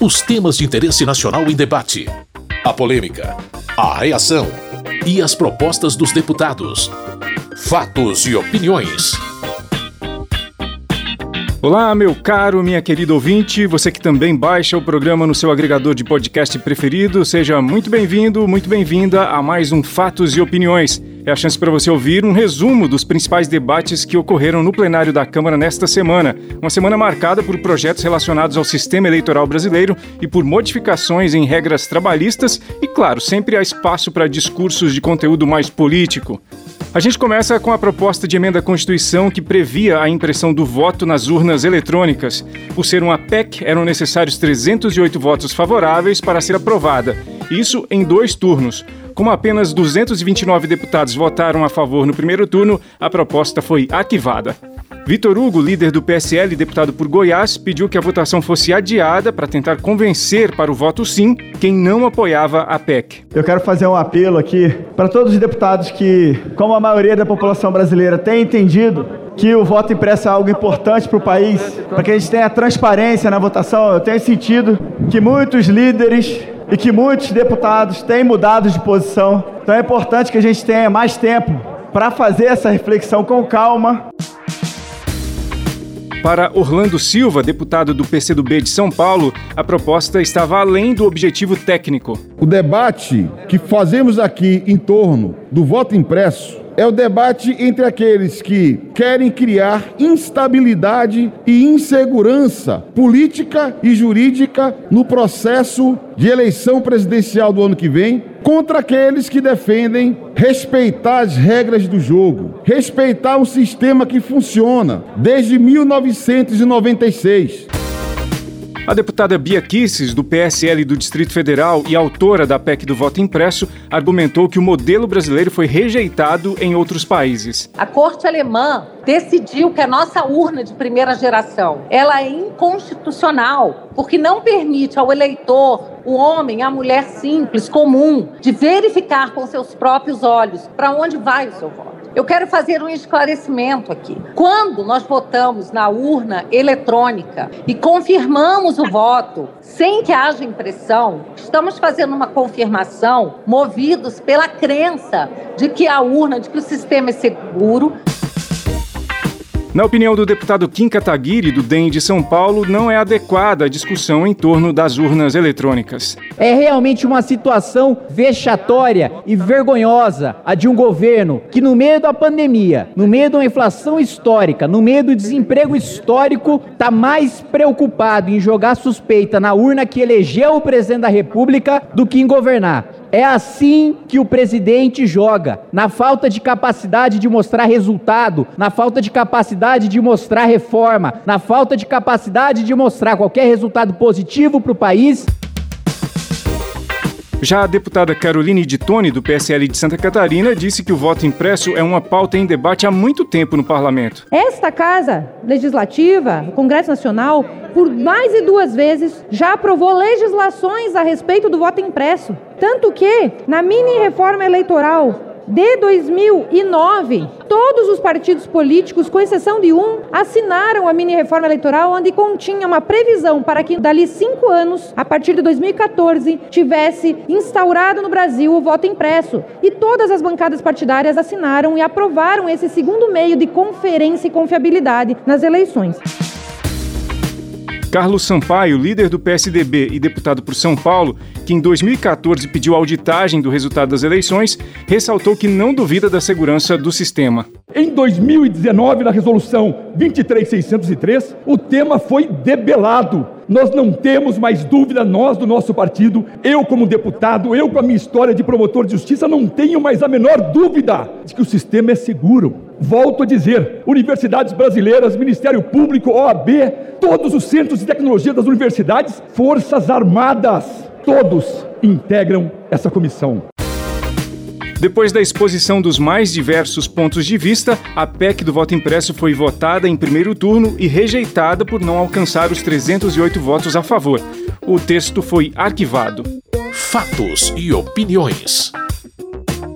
Os temas de interesse nacional em debate. A polêmica. A reação. E as propostas dos deputados. Fatos e opiniões. Olá, meu caro, minha querida ouvinte, você que também baixa o programa no seu agregador de podcast preferido, seja muito bem-vindo, muito bem-vinda a mais um Fatos e Opiniões. É a chance para você ouvir um resumo dos principais debates que ocorreram no plenário da Câmara nesta semana. Uma semana marcada por projetos relacionados ao sistema eleitoral brasileiro e por modificações em regras trabalhistas e, claro, sempre há espaço para discursos de conteúdo mais político. A gente começa com a proposta de emenda à Constituição que previa a impressão do voto nas urnas eletrônicas. Por ser uma PEC, eram necessários 308 votos favoráveis para ser aprovada. Isso em dois turnos. Como apenas 229 deputados votaram a favor no primeiro turno, a proposta foi arquivada. Vitor Hugo, líder do PSL e deputado por Goiás, pediu que a votação fosse adiada para tentar convencer para o voto sim quem não apoiava a PEC. Eu quero fazer um apelo aqui para todos os deputados que, como a maioria da população brasileira tem entendido, que o voto impresso é algo importante para o país, para que a gente tenha transparência na votação. Eu tenho sentido que muitos líderes e que muitos deputados têm mudado de posição. Então é importante que a gente tenha mais tempo para fazer essa reflexão com calma. Para Orlando Silva, deputado do PCdoB de São Paulo, a proposta estava além do objetivo técnico. O debate que fazemos aqui em torno do voto impresso é o debate entre aqueles que querem criar instabilidade e insegurança política e jurídica no processo de eleição presidencial do ano que vem, contra aqueles que defendem respeitar as regras do jogo, respeitar um sistema que funciona desde 1996. A deputada Bia Kisses, do PSL do Distrito Federal e autora da PEC do voto impresso, argumentou que o modelo brasileiro foi rejeitado em outros países. A corte alemã decidiu que a nossa urna de primeira geração, ela é inconstitucional, porque não permite ao eleitor, o homem, a mulher simples, comum, de verificar com seus próprios olhos para onde vai o seu voto. Eu quero fazer um esclarecimento aqui. Quando nós votamos na urna eletrônica e confirmamos o voto sem que haja impressão, estamos fazendo uma confirmação movidos pela crença de que a urna, de que o sistema é seguro. Na opinião do deputado Kim Kataguiri, do DEM de São Paulo, não é adequada a discussão em torno das urnas eletrônicas. É realmente uma situação vexatória e vergonhosa a de um governo que, no meio da pandemia, no meio de uma inflação histórica, no meio do desemprego histórico, está mais preocupado em jogar suspeita na urna que elegeu o presidente da República do que em governar. É assim que o presidente joga, na falta de capacidade de mostrar resultado, na falta de capacidade de mostrar reforma, na falta de capacidade de mostrar qualquer resultado positivo para o país. Já a deputada Caroline de Tone, do PSL de Santa Catarina, disse que o voto impresso é uma pauta em debate há muito tempo no parlamento. Esta Casa Legislativa, o Congresso Nacional, por mais de duas vezes já aprovou legislações a respeito do voto impresso. Tanto que, na mini reforma eleitoral de 2009, todos os partidos políticos, com exceção de um, assinaram a mini reforma eleitoral, onde continha uma previsão para que dali cinco anos, a partir de 2014, tivesse instaurado no Brasil o voto impresso. E todas as bancadas partidárias assinaram e aprovaram esse segundo meio de conferência e confiabilidade nas eleições. Carlos Sampaio, líder do PSDB e deputado por São Paulo, que em 2014 pediu auditagem do resultado das eleições, ressaltou que não duvida da segurança do sistema. Em 2019, na resolução 23603, o tema foi debelado. Nós não temos mais dúvida, nós do nosso partido, eu como deputado, eu com a minha história de promotor de justiça, não tenho mais a menor dúvida de que o sistema é seguro. Volto a dizer: universidades brasileiras, Ministério Público, OAB, todos os centros de tecnologia das universidades, Forças Armadas, todos integram essa comissão. Depois da exposição dos mais diversos pontos de vista, a PEC do voto impresso foi votada em primeiro turno e rejeitada por não alcançar os 308 votos a favor. O texto foi arquivado. Fatos e opiniões.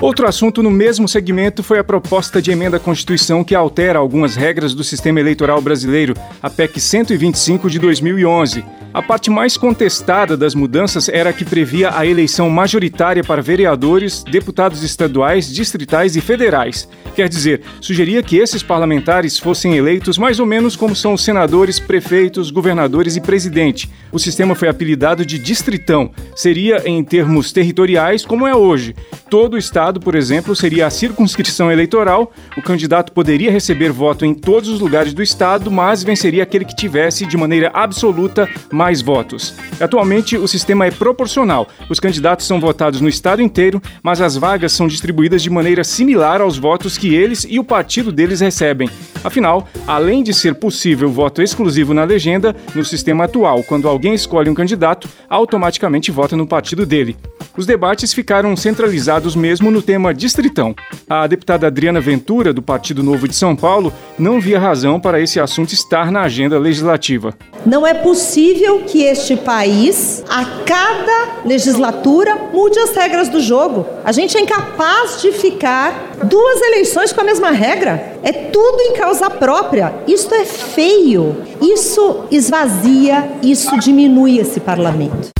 Outro assunto no mesmo segmento foi a proposta de emenda à Constituição que altera algumas regras do sistema eleitoral brasileiro, a PEC 125 de 2011. A parte mais contestada das mudanças era a que previa a eleição majoritária para vereadores, deputados estaduais, distritais e federais. Quer dizer, sugeria que esses parlamentares fossem eleitos mais ou menos como são os senadores, prefeitos, governadores e presidente. O sistema foi apelidado de distritão. Seria, em termos territoriais, como é hoje. Todo o estado, por exemplo, seria a circunscrição eleitoral. O candidato poderia receber voto em todos os lugares do estado, mas venceria aquele que tivesse, de maneira absoluta, mais votos. Atualmente, o sistema é proporcional. Os candidatos são votados no estado inteiro, mas as vagas são distribuídas de maneira similar aos votos que eles e o partido deles recebem. Afinal, além de ser possível voto exclusivo na legenda, no sistema atual, quando alguém escolhe um candidato, automaticamente vota no partido dele. Os debates ficaram centralizados mesmo no tema distritão. A deputada Adriana Ventura, do Partido Novo de São Paulo, não via razão para esse assunto estar na agenda legislativa. Não é possível que este país, a cada legislatura, mude as regras do jogo. A gente é incapaz de ficar duas eleições com a mesma regra. É tudo em causa própria. Isso é feio. Isso esvazia, isso diminui esse parlamento.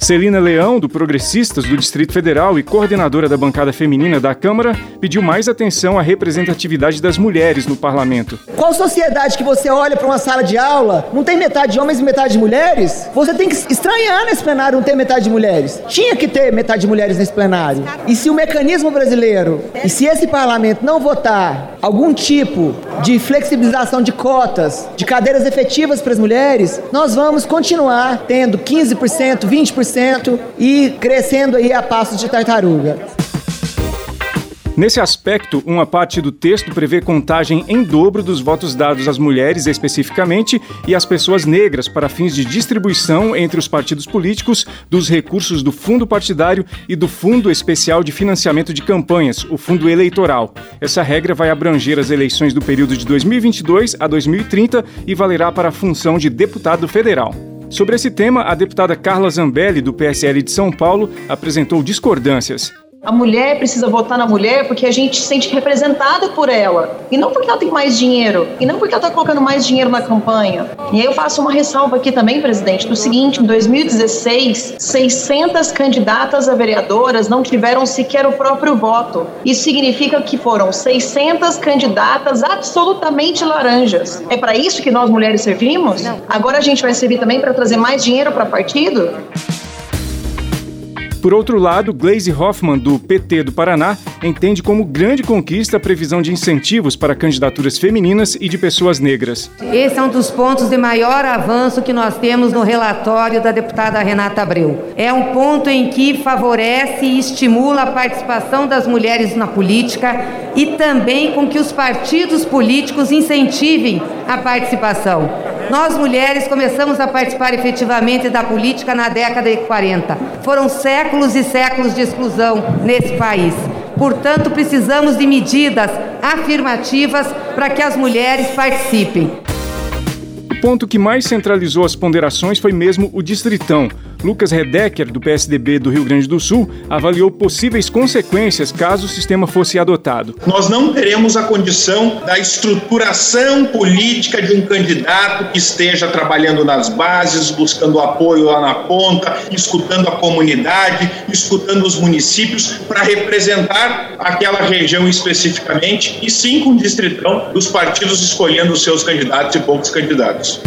Celina Leão, do Progressistas do Distrito Federal e coordenadora da bancada feminina da Câmara, pediu mais atenção à representatividade das mulheres no parlamento. Qual sociedade que você olha para uma sala de aula, não tem metade de homens e metade de mulheres? Você tem que estranhar nesse plenário não ter metade de mulheres. Tinha que ter metade de mulheres nesse plenário. E se o mecanismo brasileiro, e se esse parlamento não votar algum tipo de flexibilização de cotas, de cadeiras efetivas para as mulheres, nós vamos continuar tendo 15%, 20% e crescendo aí a passos de tartaruga. Nesse aspecto, uma parte do texto prevê contagem em dobro dos votos dados às mulheres especificamente e às pessoas negras para fins de distribuição entre os partidos políticos dos recursos do fundo partidário e do Fundo Especial de Financiamento de Campanhas, o Fundo Eleitoral. Essa regra vai abranger as eleições do período de 2022 a 2030 e valerá para a função de deputado federal. Sobre esse tema, a deputada Carla Zambelli, do PSL de São Paulo, apresentou discordâncias. A mulher precisa votar na mulher porque a gente se sente representada por ela. E não porque ela tem mais dinheiro. E não porque ela está colocando mais dinheiro na campanha. E aí eu faço uma ressalva aqui também, presidente, do seguinte: em 2016, 600 candidatas a vereadoras não tiveram sequer o próprio voto. Isso significa que foram 600 candidatas absolutamente laranjas. É para isso que nós mulheres servimos? Agora a gente vai servir também para trazer mais dinheiro para partido? Por outro lado, Glaze Hoffman, do PT do Paraná, entende como grande conquista a previsão de incentivos para candidaturas femininas e de pessoas negras. Esse é um dos pontos de maior avanço que nós temos no relatório da deputada Renata Abreu. É um ponto em que favorece e estimula a participação das mulheres na política e também com que os partidos políticos incentivem a participação. Nós mulheres começamos a participar efetivamente da política na década de 40. Foram séculos e séculos de exclusão nesse país. Portanto, precisamos de medidas afirmativas para que as mulheres participem. O ponto que mais centralizou as ponderações foi mesmo o distritão, Lucas Redecker, do PSDB do Rio Grande do Sul, avaliou possíveis consequências caso o sistema fosse adotado. Nós não teremos a condição da estruturação política de um candidato que esteja trabalhando nas bases, buscando apoio lá na ponta, escutando a comunidade, escutando os municípios para representar aquela região especificamente, e sim com o distritão dos partidos escolhendo os seus candidatos e poucos candidatos.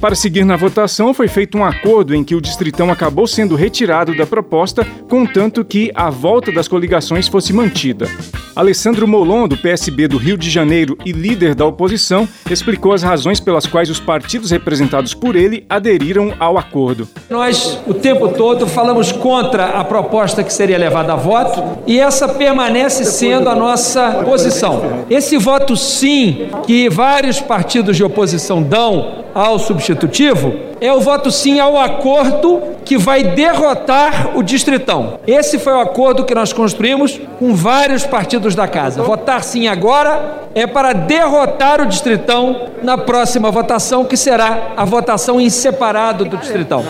Para seguir na votação, foi feito um acordo em que o Distritão acabou sendo retirado da proposta, contanto que a volta das coligações fosse mantida. Alessandro Molon, do PSB do Rio de Janeiro e líder da oposição, explicou as razões pelas quais os partidos representados por ele aderiram ao acordo. Nós, o tempo todo, falamos contra a proposta que seria levada a voto e essa permanece sendo a nossa posição. Esse voto sim que vários partidos de oposição dão ao é o voto sim ao acordo que vai derrotar o distritão. Esse foi o acordo que nós construímos com vários partidos da casa. Votar sim agora é para derrotar o distritão na próxima votação, que será a votação em separado do distritão.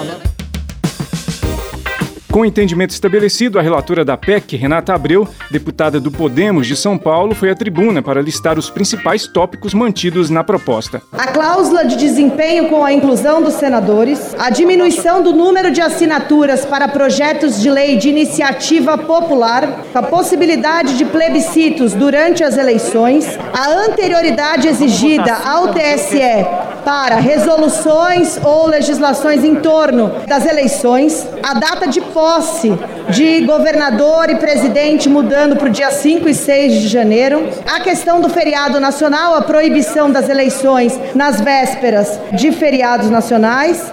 Com o entendimento estabelecido, a relatora da PEC, Renata Abreu, deputada do Podemos de São Paulo, foi à tribuna para listar os principais tópicos mantidos na proposta. A cláusula de desempenho com a inclusão dos senadores, a diminuição do número de assinaturas para projetos de lei de iniciativa popular, a possibilidade de plebiscitos durante as eleições, a anterioridade exigida ao TSE para resoluções ou legislações em torno das eleições, a data de posse de governador e presidente mudando para o dia 5 e 6 de janeiro, a questão do feriado nacional, a proibição das eleições nas vésperas de feriados nacionais.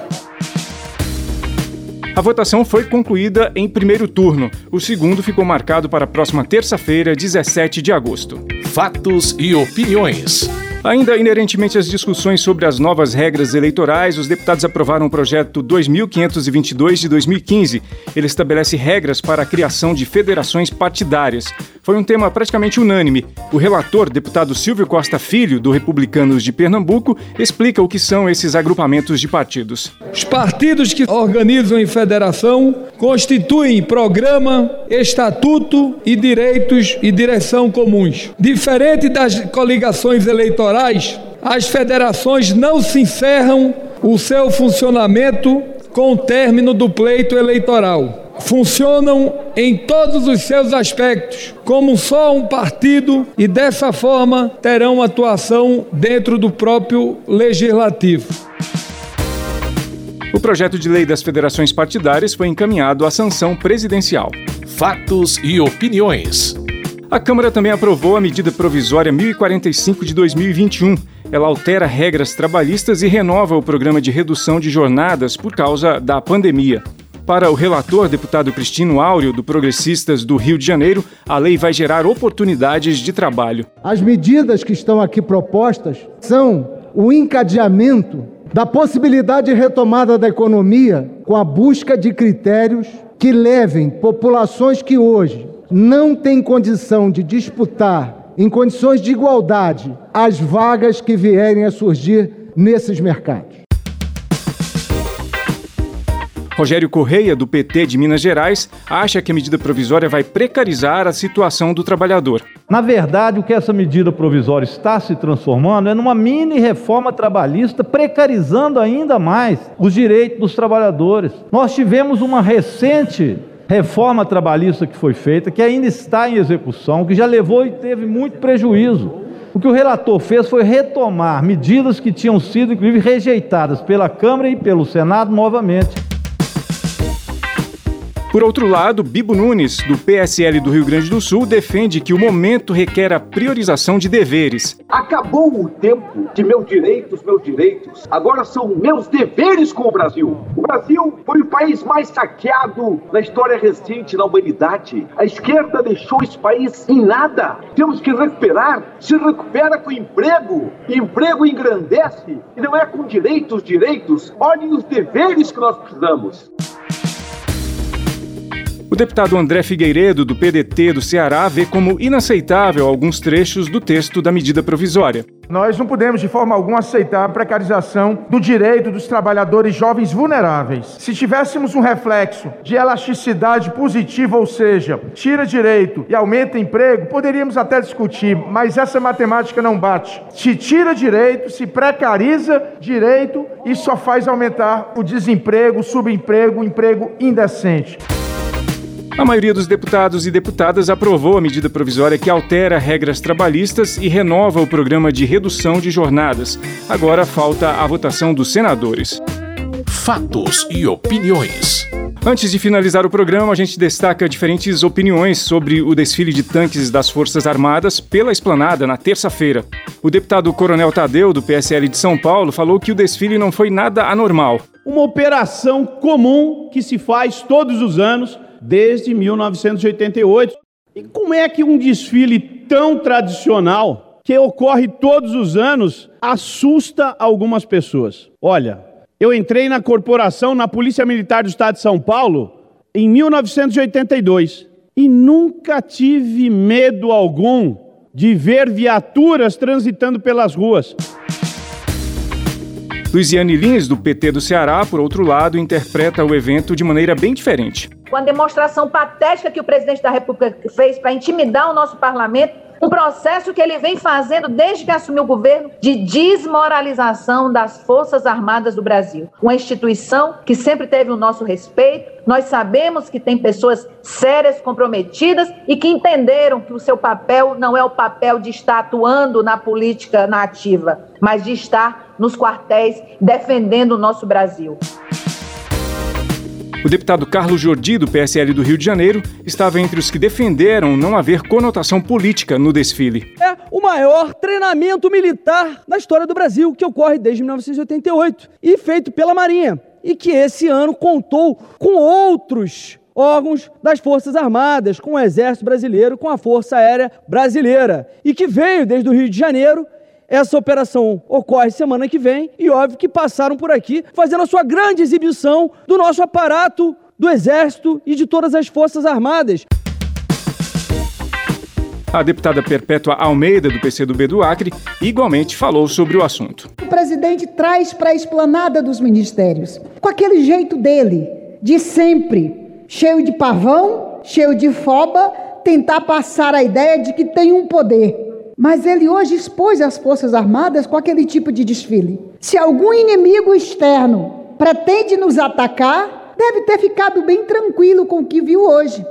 A votação foi concluída em primeiro turno. O segundo ficou marcado para a próxima terça-feira, 17 de agosto. Fatos e opiniões. Ainda inerentemente às discussões sobre as novas regras eleitorais, os deputados aprovaram o projeto 2522 de 2015. Ele estabelece regras para a criação de federações partidárias. Foi um tema praticamente unânime. O relator, deputado Silvio Costa Filho, do Republicanos de Pernambuco, explica o que são esses agrupamentos de partidos. Os partidos que organizam em federação constituem programa, estatuto e direitos e direção comuns. Diferente das coligações eleitorais, as federações não se encerram o seu funcionamento com o término do pleito eleitoral. Funcionam em todos os seus aspectos, como só um partido, e dessa forma terão atuação dentro do próprio legislativo. O projeto de lei das federações partidárias foi encaminhado à sanção presidencial. Fatos e opiniões. A Câmara também aprovou a medida provisória 1045 de 2021. Ela altera regras trabalhistas e renova o programa de redução de jornadas por causa da pandemia. Para o relator, deputado Cristino Áureo, do Progressistas do Rio de Janeiro, a lei vai gerar oportunidades de trabalho. As medidas que estão aqui propostas são o encadeamento da possibilidade de retomada da economia com a busca de critérios que levem populações que hoje não têm condição de disputar em condições de igualdade as vagas que vierem a surgir nesses mercados. Rogério Correia, do PT de Minas Gerais, acha que a medida provisória vai precarizar a situação do trabalhador. Na verdade, o que essa medida provisória está se transformando é numa mini reforma trabalhista, precarizando ainda mais os direitos dos trabalhadores. Nós tivemos uma recente reforma trabalhista que foi feita, que ainda está em execução, que já levou e teve muito prejuízo. O que o relator fez foi retomar medidas que tinham sido, inclusive, rejeitadas pela Câmara e pelo Senado novamente. Por outro lado, Bibo Nunes, do PSL do Rio Grande do Sul, defende que o momento requer a priorização de deveres. Acabou o tempo de meus direitos, meus direitos. Agora são meus deveres com o Brasil. O Brasil foi o país mais saqueado na história recente da humanidade. A esquerda deixou esse país em nada. Temos que recuperar. Se recupera com emprego. Emprego engrandece. E não é com direitos, direitos. Olhem os deveres que nós precisamos. O deputado André Figueiredo, do PDT do Ceará, vê como inaceitável alguns trechos do texto da medida provisória. Nós não podemos de forma alguma aceitar a precarização do direito dos trabalhadores jovens vulneráveis. Se tivéssemos um reflexo de elasticidade positiva, ou seja, tira direito e aumenta emprego, poderíamos até discutir, mas essa matemática não bate. Se tira direito, se precariza direito e só faz aumentar o desemprego, o subemprego, o emprego indecente. A maioria dos deputados e deputadas aprovou a medida provisória que altera regras trabalhistas e renova o programa de redução de jornadas. Agora falta a votação dos senadores. Fatos e opiniões. Antes de finalizar o programa, a gente destaca diferentes opiniões sobre o desfile de tanques das Forças Armadas pela esplanada na terça-feira. O deputado Coronel Tadeu, do PSL de São Paulo, falou que o desfile não foi nada anormal. Uma operação comum que se faz todos os anos desde 1988. E como é que um desfile tão tradicional, que ocorre todos os anos, assusta algumas pessoas? Olha, eu entrei na corporação, na Polícia Militar do Estado de São Paulo, em 1982 e nunca tive medo algum de ver viaturas transitando pelas ruas. Luiziane Lins, do PT do Ceará, por outro lado, interpreta o evento de maneira bem diferente. Com a demonstração patética que o presidente da República fez para intimidar o nosso parlamento, um processo que ele vem fazendo desde que assumiu o governo de desmoralização das Forças Armadas do Brasil. Uma instituição que sempre teve o nosso respeito. Nós sabemos que tem pessoas sérias, comprometidas e que entenderam que o seu papel não é o papel de estar atuando na política nativa, mas de estar nos quartéis defendendo o nosso Brasil. O deputado Carlos Jordi, do PSL do Rio de Janeiro, estava entre os que defenderam não haver conotação política no desfile. É o maior treinamento militar na história do Brasil, que ocorre desde 1988 e feito pela Marinha, e que esse ano contou com outros órgãos das Forças Armadas, com o Exército Brasileiro, com a Força Aérea Brasileira, e que veio desde o Rio de Janeiro essa operação ocorre semana que vem e óbvio que passaram por aqui fazendo a sua grande exibição do nosso aparato do Exército e de todas as Forças Armadas. A deputada Perpétua Almeida, do PCdoB do Acre, igualmente falou sobre o assunto. O presidente traz para a esplanada dos ministérios, com aquele jeito dele, de sempre, cheio de pavão, cheio de foba, tentar passar a ideia de que tem um poder. Mas ele hoje expôs as Forças Armadas com aquele tipo de desfile. Se algum inimigo externo pretende nos atacar, deve ter ficado bem tranquilo com o que viu hoje.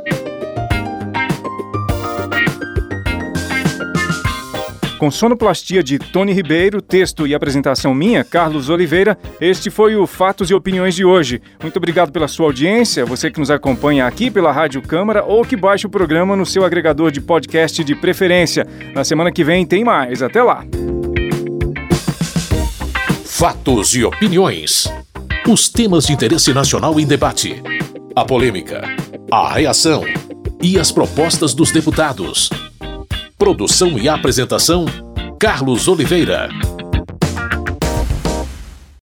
Com sonoplastia de Tony Ribeiro, texto e apresentação minha, Carlos Oliveira, este foi o Fatos e Opiniões de hoje. Muito obrigado pela sua audiência, você que nos acompanha aqui pela Rádio Câmara ou que baixa o programa no seu agregador de podcast de preferência. Na semana que vem tem mais. Até lá. Fatos e Opiniões. Os temas de interesse nacional em debate. A polêmica, a reação e as propostas dos deputados. Produção e apresentação: Carlos Oliveira.